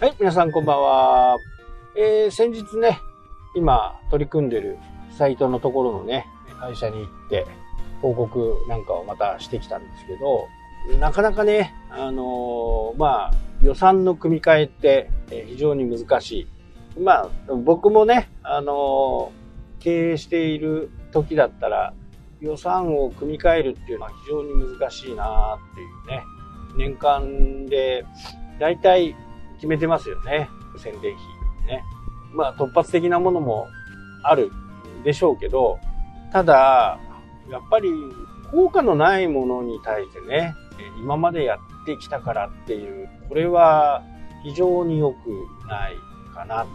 はい、皆さんこんばんは。えー、先日ね、今取り組んでるサイトのところのね、会社に行って報告なんかをまたしてきたんですけど、なかなかね、あのー、まあ、予算の組み替えって非常に難しい。まあ、僕もね、あのー、経営している時だったら予算を組み替えるっていうのは非常に難しいなっていうね。年間で大体決めてますよね。宣伝費。ね。まあ突発的なものもあるでしょうけど、ただ、やっぱり効果のないものに対してね、今までやってきたからっていう、これは非常に良くないかなと。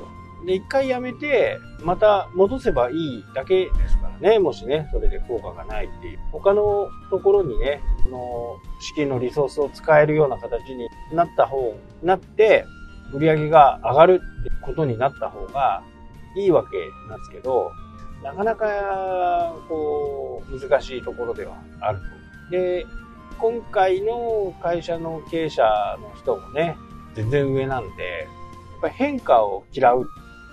で、一回やめて、また戻せばいいだけですからね、もしね、それで効果がないっていう。他のところにね、この資金のリソースを使えるような形になった方、なって、売り上げが上がるってことになった方がいいわけなんですけど、なかなか、こう、難しいところではあると。で、今回の会社の経営者の人もね、全然上なんで、やっぱ変化を嫌う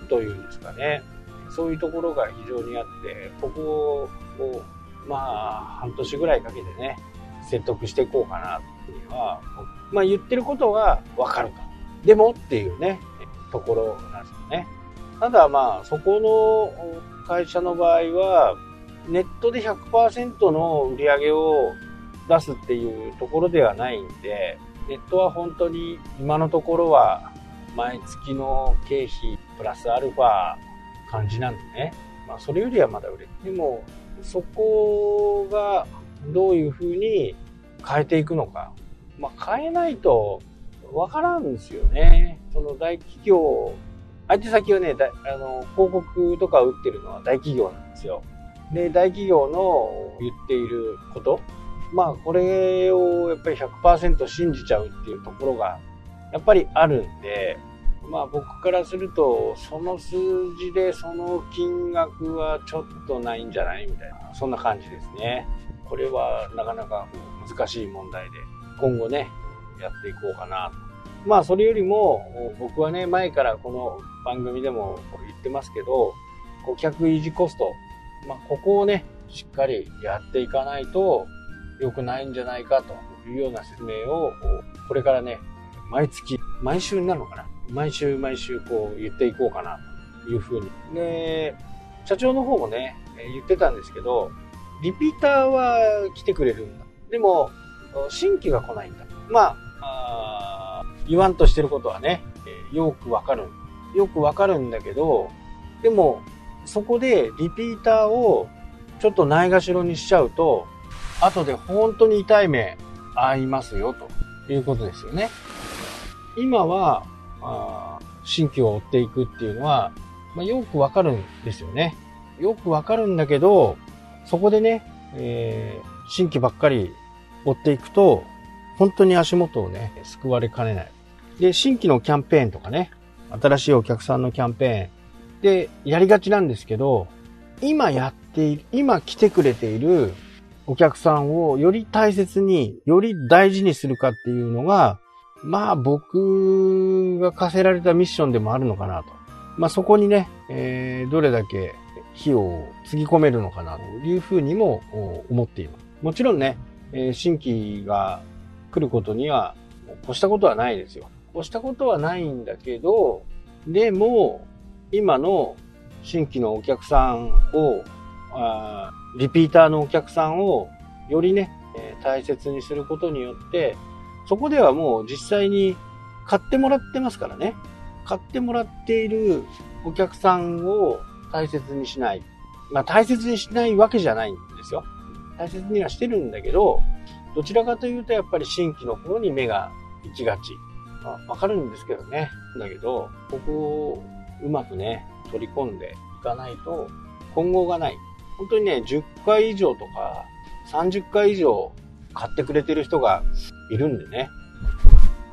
というんですかね。そういうところが非常にあって、ここを、まあ、半年ぐらいかけてね、説得していこうかなっていうのは、まあ言ってることはわかると。でもっていうね、ところなんですよね。ただまあ、そこの会社の場合は、ネットで100%の売り上げを出すっていうところではないんで、ネットは本当に今のところは毎月の経費プラスアルファ感じなんでね。まあそれよりはまだ売れる。でも、そこがどういうふうに変えていくのか。まあ変えないとわからんですよね。その大企業、相手先はね、あの、広告とか売ってるのは大企業なんですよ。で、大企業の言っていること、まあこれをやっぱり100%信じちゃうっていうところがやっぱりあるんで、まあ僕からすると、その数字でその金額はちょっとないんじゃないみたいな、そんな感じですね。これはなかなか難しい問題で、今後ね、やっていこうかなと。まあそれよりも、僕はね、前からこの番組でも言ってますけど、顧客維持コスト、まあここをね、しっかりやっていかないと良くないんじゃないかというような説明を、これからね、毎月、毎週になるのかな毎週毎週こう言っていこうかなというふうに。で、社長の方もね、言ってたんですけど、リピーターは来てくれるんだ。でも、新規が来ないんだ。まあ、あ言わんとしてることはね、よくわかる。よくわかるんだけど、でも、そこでリピーターをちょっとないがしろにしちゃうと、後で本当に痛い目合いますよ、ということですよね。今は、あ新規を追っていくっていうのは、まあ、よくわかるんですよね。よくわかるんだけど、そこでね、えー、新規ばっかり追っていくと、本当に足元をね、救われかねない。で、新規のキャンペーンとかね、新しいお客さんのキャンペーンでやりがちなんですけど、今やっている、今来てくれているお客さんをより大切に、より大事にするかっていうのが、まあ僕が課せられたミッションでもあるのかなと。まあそこにね、えー、どれだけ費用をつぎ込めるのかなというふうにも思っています。もちろんね、えー、新規が来ることには越したことはないですよ。越したことはないんだけど、でも、今の新規のお客さんを、あリピーターのお客さんをよりね、えー、大切にすることによって、そこではもう実際に買ってもらってますからね。買ってもらっているお客さんを大切にしない。まあ大切にしないわけじゃないんですよ。大切にはしてるんだけど、どちらかというとやっぱり新規の方に目が行きがち。まあ、わかるんですけどね。だけど、ここをうまくね、取り込んでいかないと、今後がない。本当にね、10回以上とか、30回以上買ってくれてる人がいるんでね、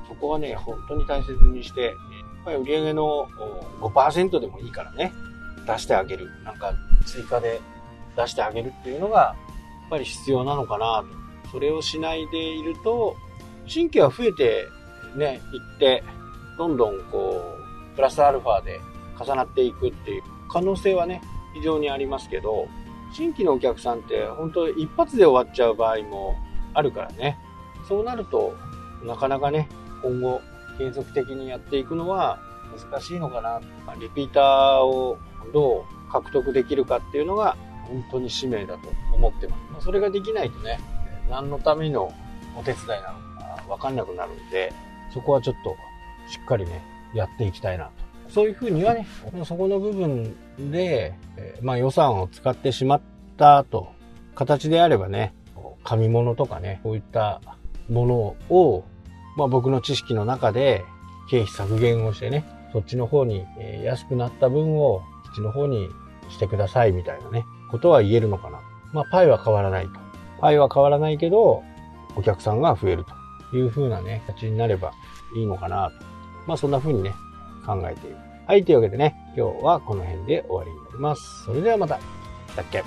そこはね、本当に大切にして、やっぱり売上の5%でもいいからね、出してあげる。なんか追加で出してあげるっていうのが、やっぱり必要なのかなと。それをしないでいると、新規は増えてね、いって、どんどんこう、プラスアルファで重なっていくっていう可能性はね、非常にありますけど、新規のお客さんって本当一発で終わっちゃう場合もあるからね。そうなると、なかなかね、今後継続的にやっていくのは難しいのかな。リピーターをどう獲得できるかっていうのが本当に使命だと思ってます。それができないとね、何のためのお手伝いなのかわかんなくなるんで、そこはちょっとしっかりね、やっていきたいなと。そういうふうにはね、そこの部分で、まあ予算を使ってしまったと、形であればね、紙物とかね、こういったものを、まあ僕の知識の中で経費削減をしてね、そっちの方に安くなった分を、こっちの方にしてくださいみたいなね、ことは言えるのかな。まあパイは変わらないと。パイは変わらないけど、お客さんが増えるという風なね、形になればいいのかなと。まあそんな風にね、考えている。はい、というわけでね、今日はこの辺で終わりになります。それではまた。だっけ